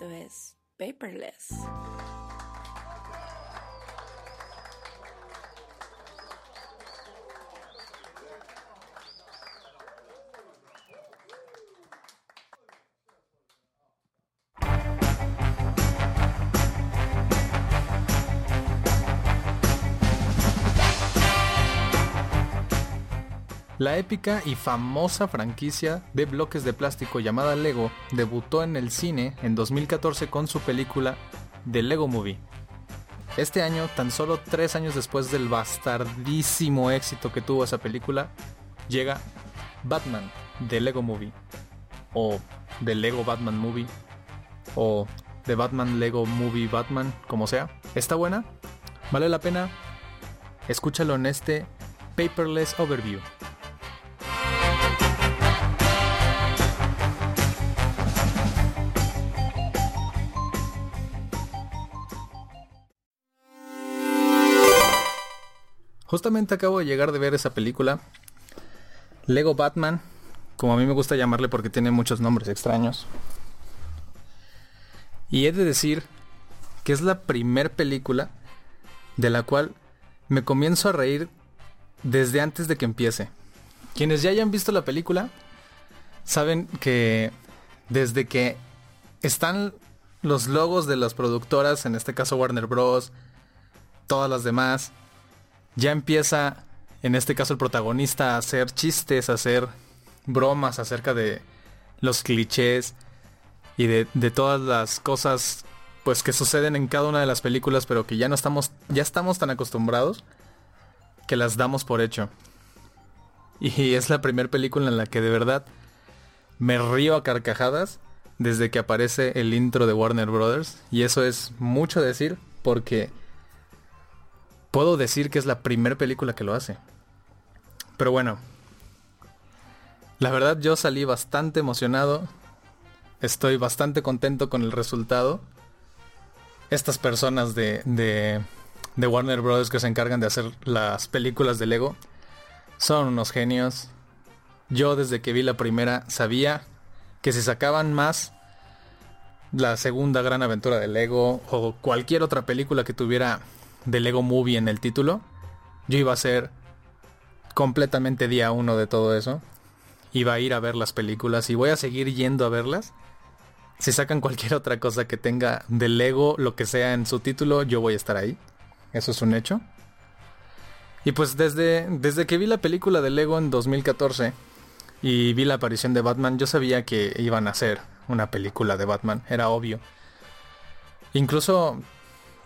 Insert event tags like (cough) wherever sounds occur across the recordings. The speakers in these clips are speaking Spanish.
Esto es Paperless. La épica y famosa franquicia de bloques de plástico llamada Lego debutó en el cine en 2014 con su película The Lego Movie. Este año, tan solo tres años después del bastardísimo éxito que tuvo esa película, llega Batman The Lego Movie, o The Lego Batman Movie, o The Batman Lego Movie Batman, como sea. ¿Está buena? ¿Vale la pena? Escúchalo en este Paperless Overview. Justamente acabo de llegar de ver esa película. Lego Batman, como a mí me gusta llamarle porque tiene muchos nombres extraños. Y he de decir que es la primer película de la cual me comienzo a reír desde antes de que empiece. Quienes ya hayan visto la película saben que desde que están los logos de las productoras, en este caso Warner Bros., todas las demás, ya empieza, en este caso el protagonista, a hacer chistes, a hacer bromas acerca de los clichés y de, todas las cosas pues que suceden en cada una de las películas, pero que ya no estamos, ya estamos tan acostumbrados que las damos por hecho. Y es la primera película en la que de verdad me río a carcajadas desde que aparece el intro de Warner Brothers. Y eso es mucho decir porque puedo decir que es la primera película que lo hace. Pero bueno, la verdad yo salí bastante emocionado. Estoy bastante contento con el resultado. Estas personas de, de, de Warner Bros. que se encargan de hacer las películas de Lego son unos genios. Yo desde que vi la primera sabía que si sacaban más la segunda gran aventura de Lego o cualquier otra película que tuviera de Lego Movie en el título, yo iba a ser completamente día uno de todo eso. Iba a ir a ver las películas y voy a seguir yendo a verlas. Si sacan cualquier otra cosa que tenga de Lego, lo que sea en su título, yo voy a estar ahí. Eso es un hecho. Y pues desde, desde que vi la película de Lego en 2014 y vi la aparición de Batman, yo sabía que iban a hacer una película de Batman, era obvio. Incluso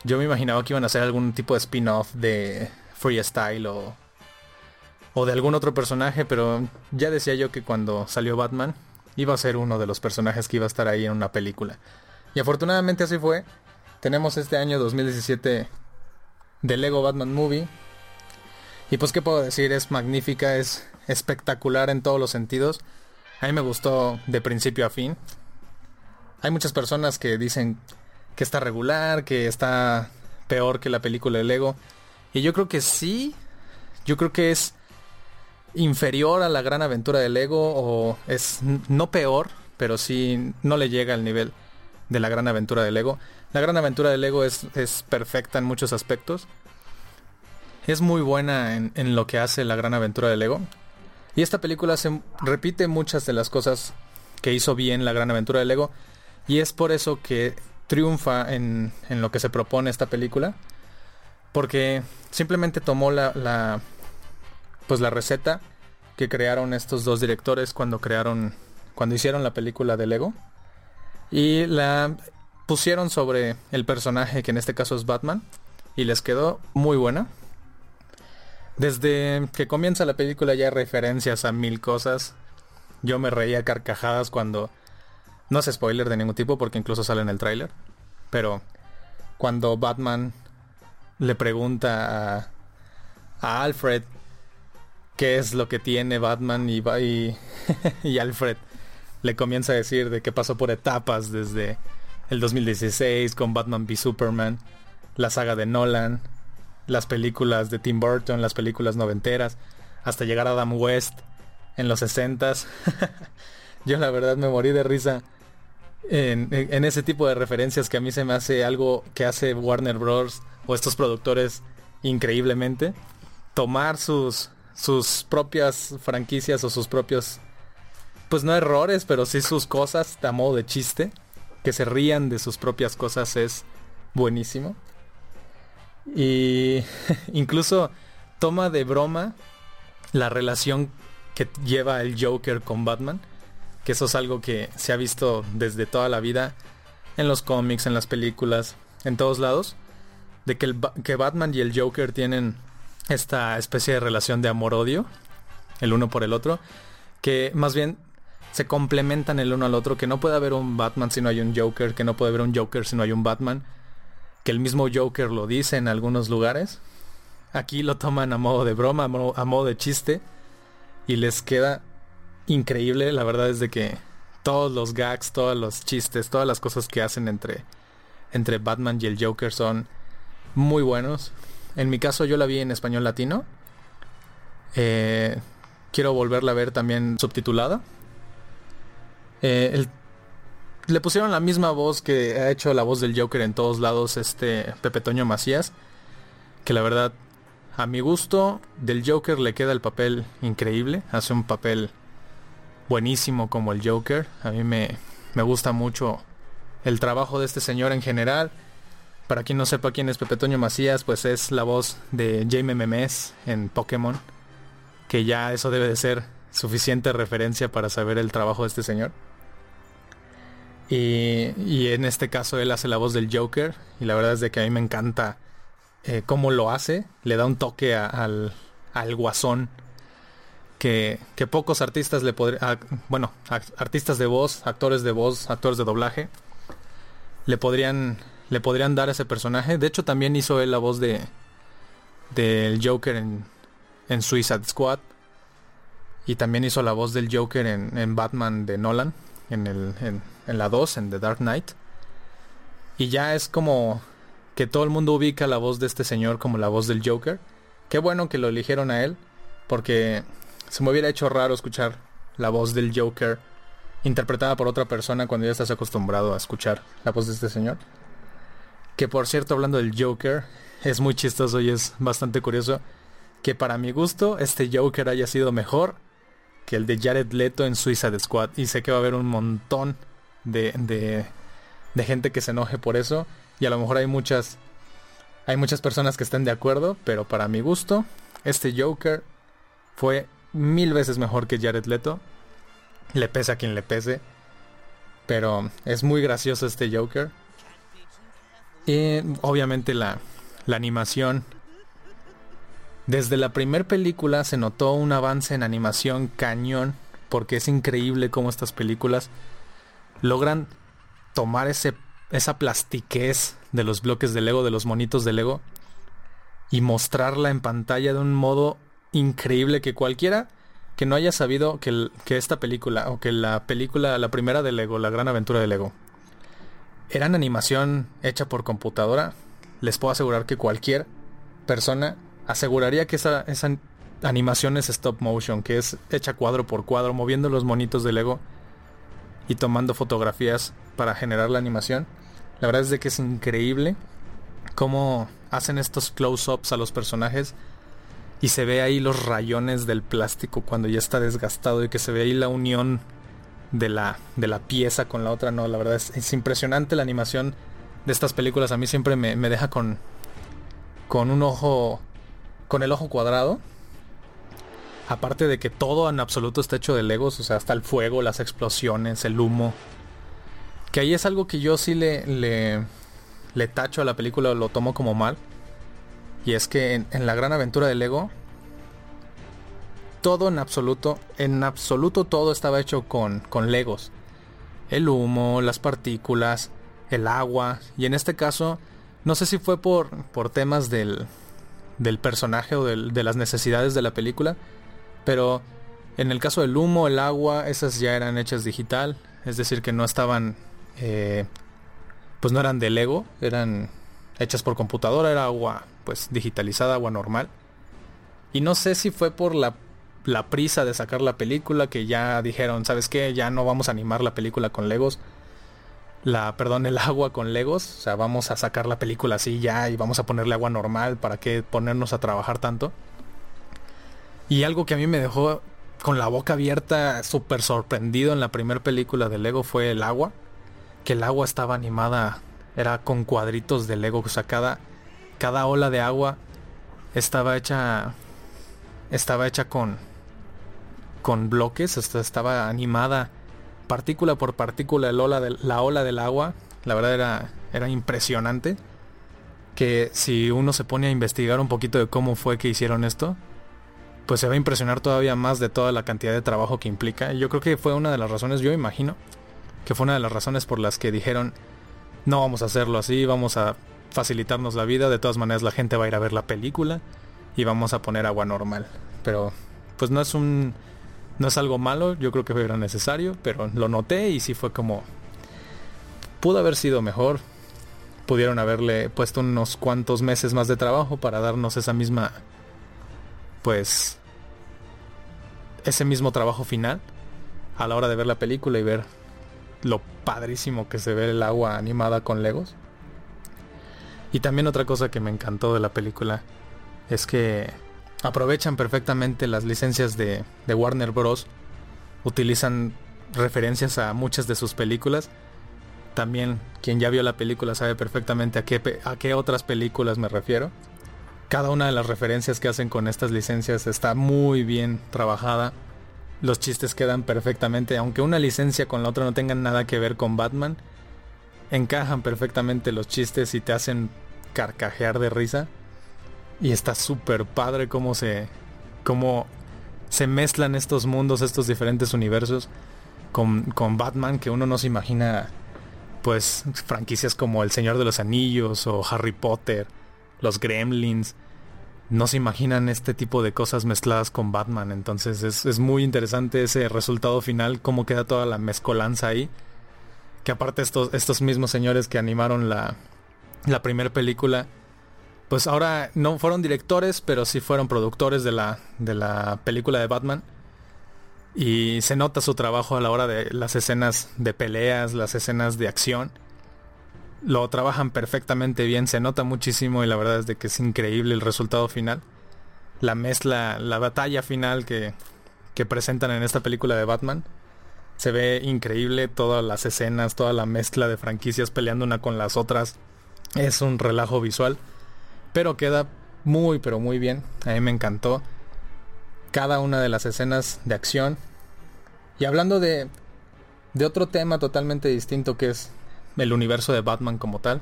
yo me imaginaba que iban a hacer algún tipo de spin-off de Freestyle o, o de algún otro personaje, pero ya decía yo que cuando salió Batman iba a ser uno de los personajes que iba a estar ahí en una película. Y afortunadamente así fue. Tenemos este año 2017 de Lego Batman Movie. Y pues qué puedo decir, es magnífica, es espectacular en todos los sentidos. A mí me gustó de principio a fin. Hay muchas personas que dicen que está regular, que está peor que la película de Lego. Y yo creo que sí, yo creo que es inferior a la gran aventura de Lego o es no peor, pero sí no le llega al nivel de la gran aventura de Lego. La gran aventura de Lego es, es perfecta en muchos aspectos. Es muy buena en, en, lo que hace la gran aventura de Lego. Y esta película se repite muchas de las cosas que hizo bien la gran aventura de Lego. Y es por eso que triunfa en, en lo que se propone esta película. Porque simplemente tomó la, la, pues la receta que crearon estos dos directores cuando crearon cuando hicieron la película de Lego y la pusieron sobre el personaje que en este caso es Batman y les quedó muy buena. Desde que comienza la película ya hay referencias a mil cosas. Yo me reía carcajadas cuando no es spoiler de ningún tipo porque incluso sale en el tráiler. Pero cuando Batman le pregunta a, Alfred qué es lo que tiene Batman (laughs) y Alfred le comienza a decir de que pasó por etapas desde el 2016 con Batman v Superman, la saga de Nolan, las películas de Tim Burton, las películas noventeras, hasta llegar a Adam West en los 60s. (laughs) Yo la verdad me morí de risa en, ese tipo de referencias que a mí se me hace algo que hace Warner Bros. o estos productores increíblemente. Tomar sus, sus propias franquicias o sus propios, pues no errores, pero sí sus cosas a modo de chiste. Que se rían de sus propias cosas es buenísimo. Y (laughs) incluso toma de broma la relación que lleva el Joker con Batman que eso es algo que se ha visto desde toda la vida en los cómics, en las películas, en todos lados, de que, el, que Batman y el Joker tienen esta especie de relación de amor-odio, el uno por el otro, que más bien se complementan el uno al otro, que no puede haber un Batman si no hay un Joker, que no puede haber un Joker si no hay un Batman, que el mismo Joker lo dice en algunos lugares. Aquí lo toman a modo de broma, a modo de chiste, y les queda increíble. La verdad es de que todos los gags, todos los chistes, todas las cosas que hacen entre, entre Batman y el Joker son muy buenos. En mi caso yo la vi en español latino. Eh, quiero volverla a ver también subtitulada. Eh, le pusieron la misma voz que ha hecho la voz del Joker en todos lados, este Pepe Toño Macías. Que la verdad, a mi gusto, del Joker le queda el papel increíble. Hace un papel buenísimo como el Joker. A mí me, me gusta mucho el trabajo de este señor en general. Para quien no sepa quién es Pepe Toño Macías, pues es la voz de Jaime Memes en Pokémon. Que ya eso debe de ser suficiente referencia para saber el trabajo de este señor. Y, y en este caso él hace la voz del Joker. Y la verdad es de que a mí me encanta eh, cómo lo hace. Le da un toque al, al guasón que, pocos artistas le podrían, bueno, artistas de voz, actores de voz, actores de doblaje, le podrían, le podrían dar ese personaje. De hecho, también hizo él la voz de del Joker en, en Suicide Squad. Y también hizo la voz del Joker en, en Batman de Nolan, en, el, en, en la 2, en The Dark Knight. Y ya es como que todo el mundo ubica la voz de este señor como la voz del Joker. Qué bueno que lo eligieron a él, porque se me hubiera hecho raro escuchar la voz del Joker interpretada por otra persona cuando ya estás acostumbrado a escuchar la voz de este señor. Que por cierto, hablando del Joker, es muy chistoso y es bastante curioso que para mi gusto este Joker haya sido mejor que el de Jared Leto en Suicide Squad. Y sé que va a haber un montón de, de, de gente que se enoje por eso. Y a lo mejor hay muchas, hay muchas personas que estén de acuerdo, pero para mi gusto, este Joker fue mil veces mejor que Jared Leto. Le pese a quien le pese. Pero es muy gracioso este Joker. Y obviamente la, la animación. Desde la primera película se notó un avance en animación cañón. Porque es increíble cómo estas películas logran tomar ese, esa plastiquez de los bloques de Lego, de los monitos de Lego. Y mostrarla en pantalla de un modo increíble que cualquiera que no haya sabido que, esta película o que la película, la primera de Lego, la gran aventura de Lego, era en animación hecha por computadora, les puedo asegurar que cualquier persona aseguraría que esa, esa animación es stop motion, que es hecha cuadro por cuadro, moviendo los monitos de Lego y tomando fotografías para generar la animación. La verdad es de que es increíble cómo hacen estos close-ups a los personajes y se ve ahí los rayones del plástico cuando ya está desgastado y que se ve ahí la unión de la, de la pieza con la otra. No, la verdad es, impresionante la animación de estas películas. A mí siempre me, me deja con, con un ojo, con el ojo cuadrado. Aparte de que todo en absoluto está hecho de legos, o sea, hasta el fuego, las explosiones, el humo. Que ahí es algo que yo sí le, le, le tacho a la película, lo tomo como mal. Y es que en, la gran aventura de Lego, todo en absoluto, en absoluto todo estaba hecho con, con Legos. El humo, las partículas, el agua. Y en este caso, no sé si fue por, por temas del, del personaje o de las necesidades de la película. Pero en el caso del humo, el agua, esas ya eran hechas digital. Es decir, que no estaban... Eh, pues no eran de Lego, eran hechas por computadora, era agua pues digitalizada, agua normal. Y no sé si fue por la, la prisa de sacar la película que ya dijeron, ¿sabes qué? Ya no vamos a animar la película con Legos. la, perdón, el agua con Legos. O sea, vamos a sacar la película así ya y vamos a ponerle agua normal. ¿Para qué ponernos a trabajar tanto? Y algo que a mí me dejó con la boca abierta, súper sorprendido en la primera película de Lego fue el agua. Que el agua estaba animada, era con cuadritos de Lego. O sea, cada, cada ola de agua estaba hecha. Estaba hecha con. con bloques. estaba animada partícula por partícula el ola de, la ola del agua. La verdad era, era impresionante. Que si uno se pone a investigar un poquito de cómo fue que hicieron esto, pues se va a impresionar todavía más de toda la cantidad de trabajo que implica. Yo creo que fue una de las razones, yo imagino, que fue una de las razones por las que dijeron, no vamos a hacerlo así, vamos a facilitarnos la vida, de todas maneras la gente va a ir a ver la película y vamos a poner agua normal. Pero pues no es un no es algo malo, yo creo que era necesario, pero lo noté y sí fue como pudo haber sido mejor. Pudieron haberle puesto unos cuantos meses más de trabajo para darnos esa misma pues ese mismo trabajo final a la hora de ver la película y ver lo padrísimo que se ve el agua animada con Legos. Y también otra cosa que me encantó de la película es que aprovechan perfectamente las licencias de, Warner Bros. Utilizan referencias a muchas de sus películas. También quien ya vio la película sabe perfectamente a qué, a qué otras películas me refiero. Cada una de las referencias que hacen con estas licencias está muy bien trabajada. Los chistes quedan perfectamente, aunque una licencia con la otra no tengan nada que ver con Batman, encajan perfectamente los chistes y te hacen carcajear de risa. Y está súper padre cómo se, cómo se mezclan estos mundos, estos diferentes universos con, con Batman que uno no se imagina pues franquicias como El Señor de los Anillos o Harry Potter los gremlins. No se imaginan este tipo de cosas mezcladas con Batman. Entonces es, muy interesante ese resultado final, cómo queda toda la mezcolanza ahí. Que aparte estos, estos mismos señores que animaron la, la primera película, pues ahora no fueron directores, pero sí fueron productores de la, de la película de Batman. Y se nota su trabajo a la hora de las escenas de peleas, las escenas de acción lo trabajan perfectamente bien, se nota muchísimo y la verdad es de que es increíble el resultado final. La mezcla, la batalla final que, que presentan en esta película de Batman. Se ve increíble todas las escenas, toda la mezcla de franquicias peleando una con las otras. Es un relajo visual, pero queda muy pero muy bien. A mí me encantó cada una de las escenas de acción. Y hablando de de otro tema totalmente distinto que es el universo de Batman como tal.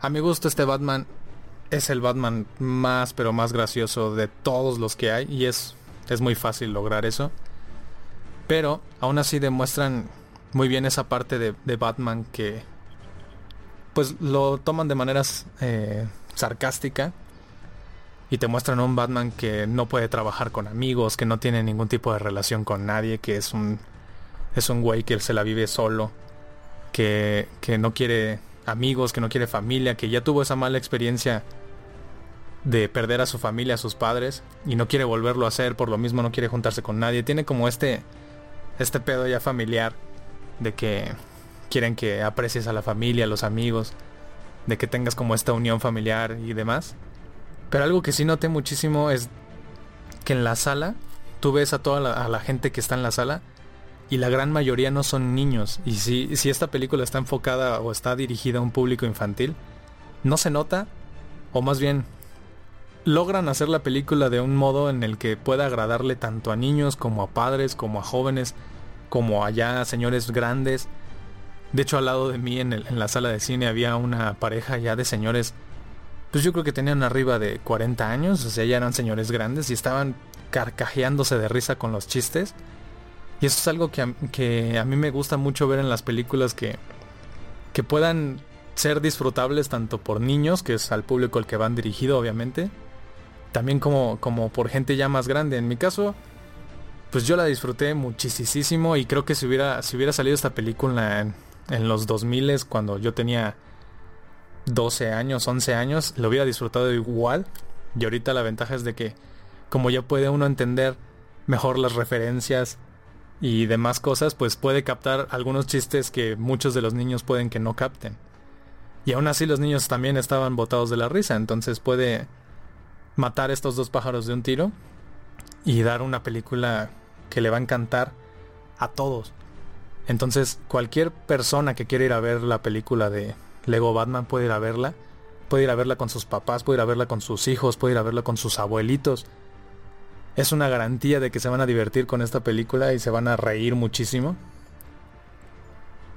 A mi gusto este Batman es el Batman más pero más gracioso de todos los que hay y es, es muy fácil lograr eso. Pero aún así demuestran muy bien esa parte de, Batman que pues lo toman de maneras eh, sarcástica y te muestran un Batman que no puede trabajar con amigos, que no tiene ningún tipo de relación con nadie, que es un es un güey que se la vive solo que, no quiere amigos, que no quiere familia, que ya tuvo esa mala experiencia de perder a su familia, a sus padres, y no quiere volverlo a hacer, por lo mismo no quiere juntarse con nadie. Tiene como este, este pedo ya familiar de que quieren que aprecies a la familia, a los amigos, de que tengas como esta unión familiar y demás. Pero algo que sí noté muchísimo es que en la sala, tú ves a toda a la gente que está en la sala y la gran mayoría no son niños. Y si, si esta película está enfocada o está dirigida a un público infantil, no se nota, o más bien logran hacer la película de un modo en el que pueda agradarle tanto a niños como a padres, como a jóvenes, como a ya señores grandes. De hecho, al lado de mí en, la sala de cine había una pareja ya de señores, pues yo creo que tenían arriba de 40 años, o sea, ya eran señores grandes y estaban carcajeándose de risa con los chistes. Y eso es algo que a, mí me gusta mucho ver en las películas que, que puedan ser disfrutables tanto por niños, que es al público al que van dirigido obviamente, también como, como por gente ya más grande. En mi caso, pues yo la disfruté muchísimo y creo que si hubiera, si hubiera salido esta película en, en los 2000 cuando yo tenía 12 años, 11 años, lo hubiera disfrutado igual. Y ahorita la ventaja es de que como ya puede uno entender mejor las referencias, y demás cosas, pues puede captar algunos chistes que muchos de los niños pueden que no capten. Y aún así los niños también estaban botados de la risa, entonces puede matar estos dos pájaros de un tiro y dar una película que le va a encantar a todos. Entonces cualquier persona que quiera ir a ver la película de Lego Batman puede ir a verla. Puede ir a verla con sus papás, puede ir a verla con sus hijos, puede ir a verla con sus abuelitos. Es una garantía de que se van a divertir con esta película y se van a reír muchísimo.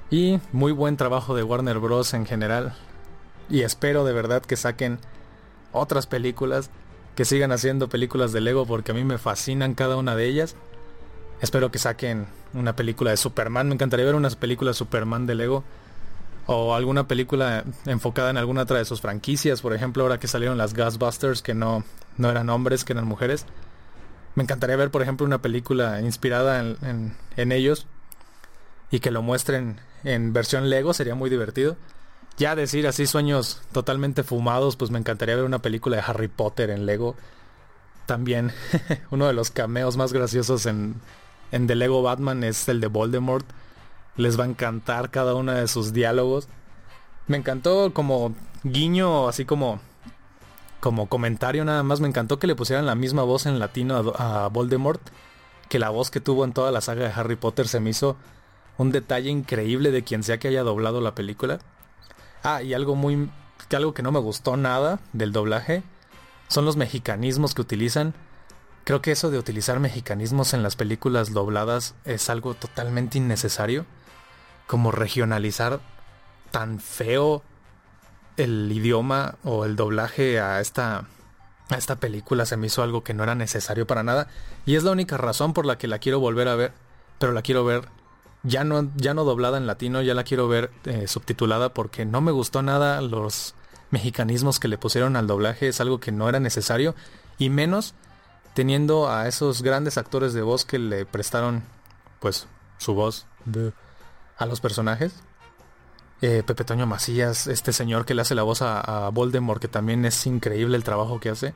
Y muy buen trabajo de Warner Bros. en general. Y espero de verdad que saquen otras películas, que sigan haciendo películas de Lego porque a mí me fascinan cada una de ellas. Espero que saquen una película de Superman. Me encantaría ver unas películas de Superman de Lego. O alguna película enfocada en alguna otra de sus franquicias. Por ejemplo, ahora que salieron las Ghostbusters, que no, no eran hombres, que eran mujeres. Me encantaría ver, por ejemplo, una película inspirada en, ellos y que lo muestren en versión Lego, sería muy divertido. Ya decir así sueños totalmente fumados, pues me encantaría ver una película de Harry Potter en Lego. También (laughs) uno de los cameos más graciosos en, en The Lego Batman es el de Voldemort. Les va a encantar cada uno de sus diálogos. Me encantó como guiño, así como como comentario nada más, me encantó que le pusieran la misma voz en latino a, Voldemort que la voz que tuvo en toda la saga de Harry Potter. Se me hizo un detalle increíble de quien sea que haya doblado la película. Ah, y algo muy... algo que no me gustó nada del doblaje son los mexicanismos que utilizan. Creo que eso de utilizar mexicanismos en las películas dobladas es algo totalmente innecesario. Como regionalizar tan feo el idioma o el doblaje a esta, a esta película se me hizo algo que no era necesario para nada. Y es la única razón por la que la quiero volver a ver. Pero la quiero ver ya no, ya no doblada en latino, ya la quiero ver eh, subtitulada porque no me gustó nada los mexicanismos que le pusieron al doblaje. Es algo que no era necesario. Y menos teniendo a esos grandes actores de voz que le prestaron pues su voz a los personajes. Eh, Pepe Toño Macías, este señor que le hace la voz a, Voldemort, que también es increíble el trabajo que hace.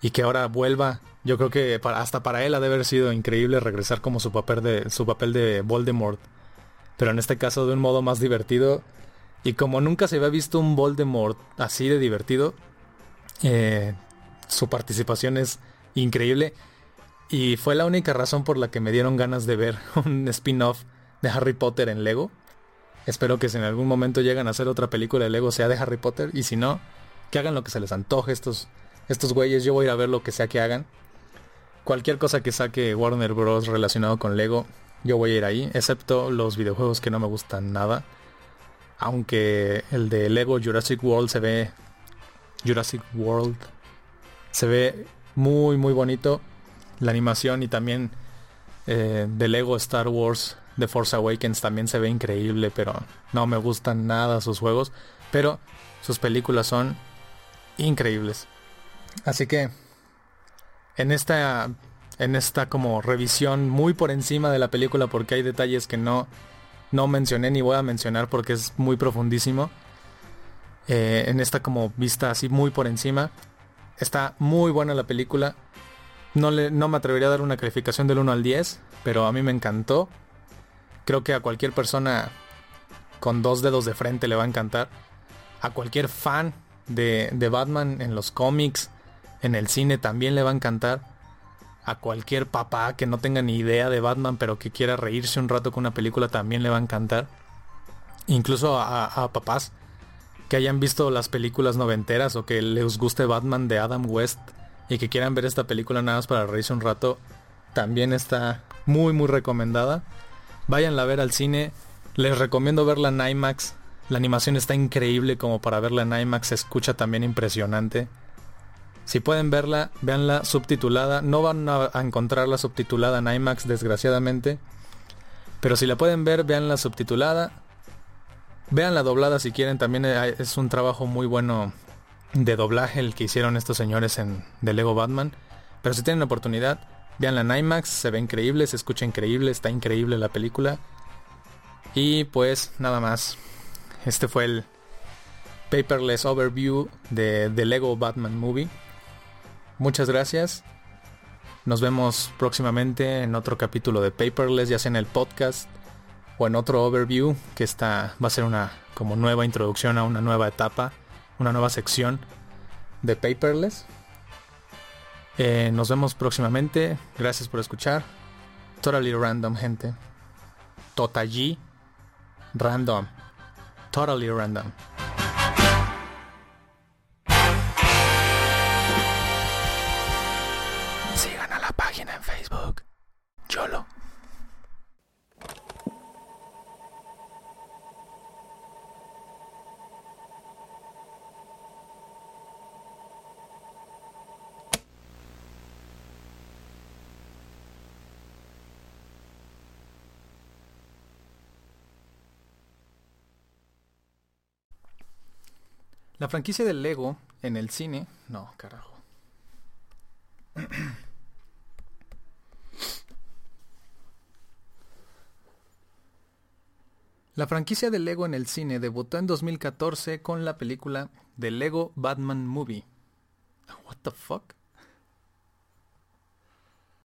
Y que ahora vuelva, yo creo que hasta para él ha de haber sido increíble regresar como su papel de, su papel de Voldemort. Pero en este caso de un modo más divertido. Y como nunca se había visto un Voldemort así de divertido, eh, su participación es increíble. Y fue la única razón por la que me dieron ganas de ver (laughs) un spin-off de Harry Potter en Lego. Espero que si en algún momento llegan a hacer otra película de Lego sea de Harry Potter. Y si no, que hagan lo que se les antoje estos, estos güeyes. Yo voy a ir a ver lo que sea que hagan. Cualquier cosa que saque Warner Bros. relacionado con Lego, yo voy a ir ahí. Excepto los videojuegos que no me gustan nada. Aunque el de Lego Jurassic World se ve... Jurassic World se ve muy muy bonito. La animación y también eh, de Lego Star Wars The Force Awakens también se ve increíble, pero no me gustan nada sus juegos. Pero sus películas son increíbles. Así que en esta en esta como revisión muy por encima de la película porque hay detalles que no no mencioné ni voy a mencionar porque es muy profundísimo. Eh, en esta como vista así muy por encima. Está muy buena la película. No, le, no me atrevería a dar una calificación del 1 al 10, pero a mí me encantó. Creo que a cualquier persona con dos dedos de frente le va a encantar. A cualquier fan de, Batman en los cómics, en el cine también le va a encantar. A cualquier papá que no tenga ni idea de Batman pero que quiera reírse un rato con una película también le va a encantar. Incluso a papás que hayan visto las películas noventeras o que les guste Batman de Adam West y que quieran ver esta película nada más para reírse un rato, también está muy muy recomendada. Váyanla a ver al cine. Les recomiendo verla en IMAX. La animación está increíble como para verla en IMAX. Se escucha también impresionante. Si pueden verla, véanla subtitulada. No van a, encontrarla subtitulada en IMAX, desgraciadamente. Pero si la pueden ver, véanla subtitulada. Veanla doblada si quieren. También es un trabajo muy bueno de doblaje el que hicieron estos señores en The Lego Batman. Pero si tienen la oportunidad, Vean la IMAX, se ve increíble, se escucha increíble, está increíble la película. Y pues nada más. Este fue el paperless overview de The Lego Batman Movie. Muchas gracias. Nos vemos próximamente en otro capítulo de Paperless, ya sea en el podcast o en otro overview, que está, va a ser una como nueva introducción a una nueva etapa, una nueva sección de Paperless. Eh, nos vemos próximamente. Gracias por escuchar. Totally random, gente. Total Random. Totally random. La franquicia del Lego en el cine. No, carajo. (clears throat) La franquicia de Lego en el cine debutó en 2014 con la película The Lego Batman Movie. What the fuck?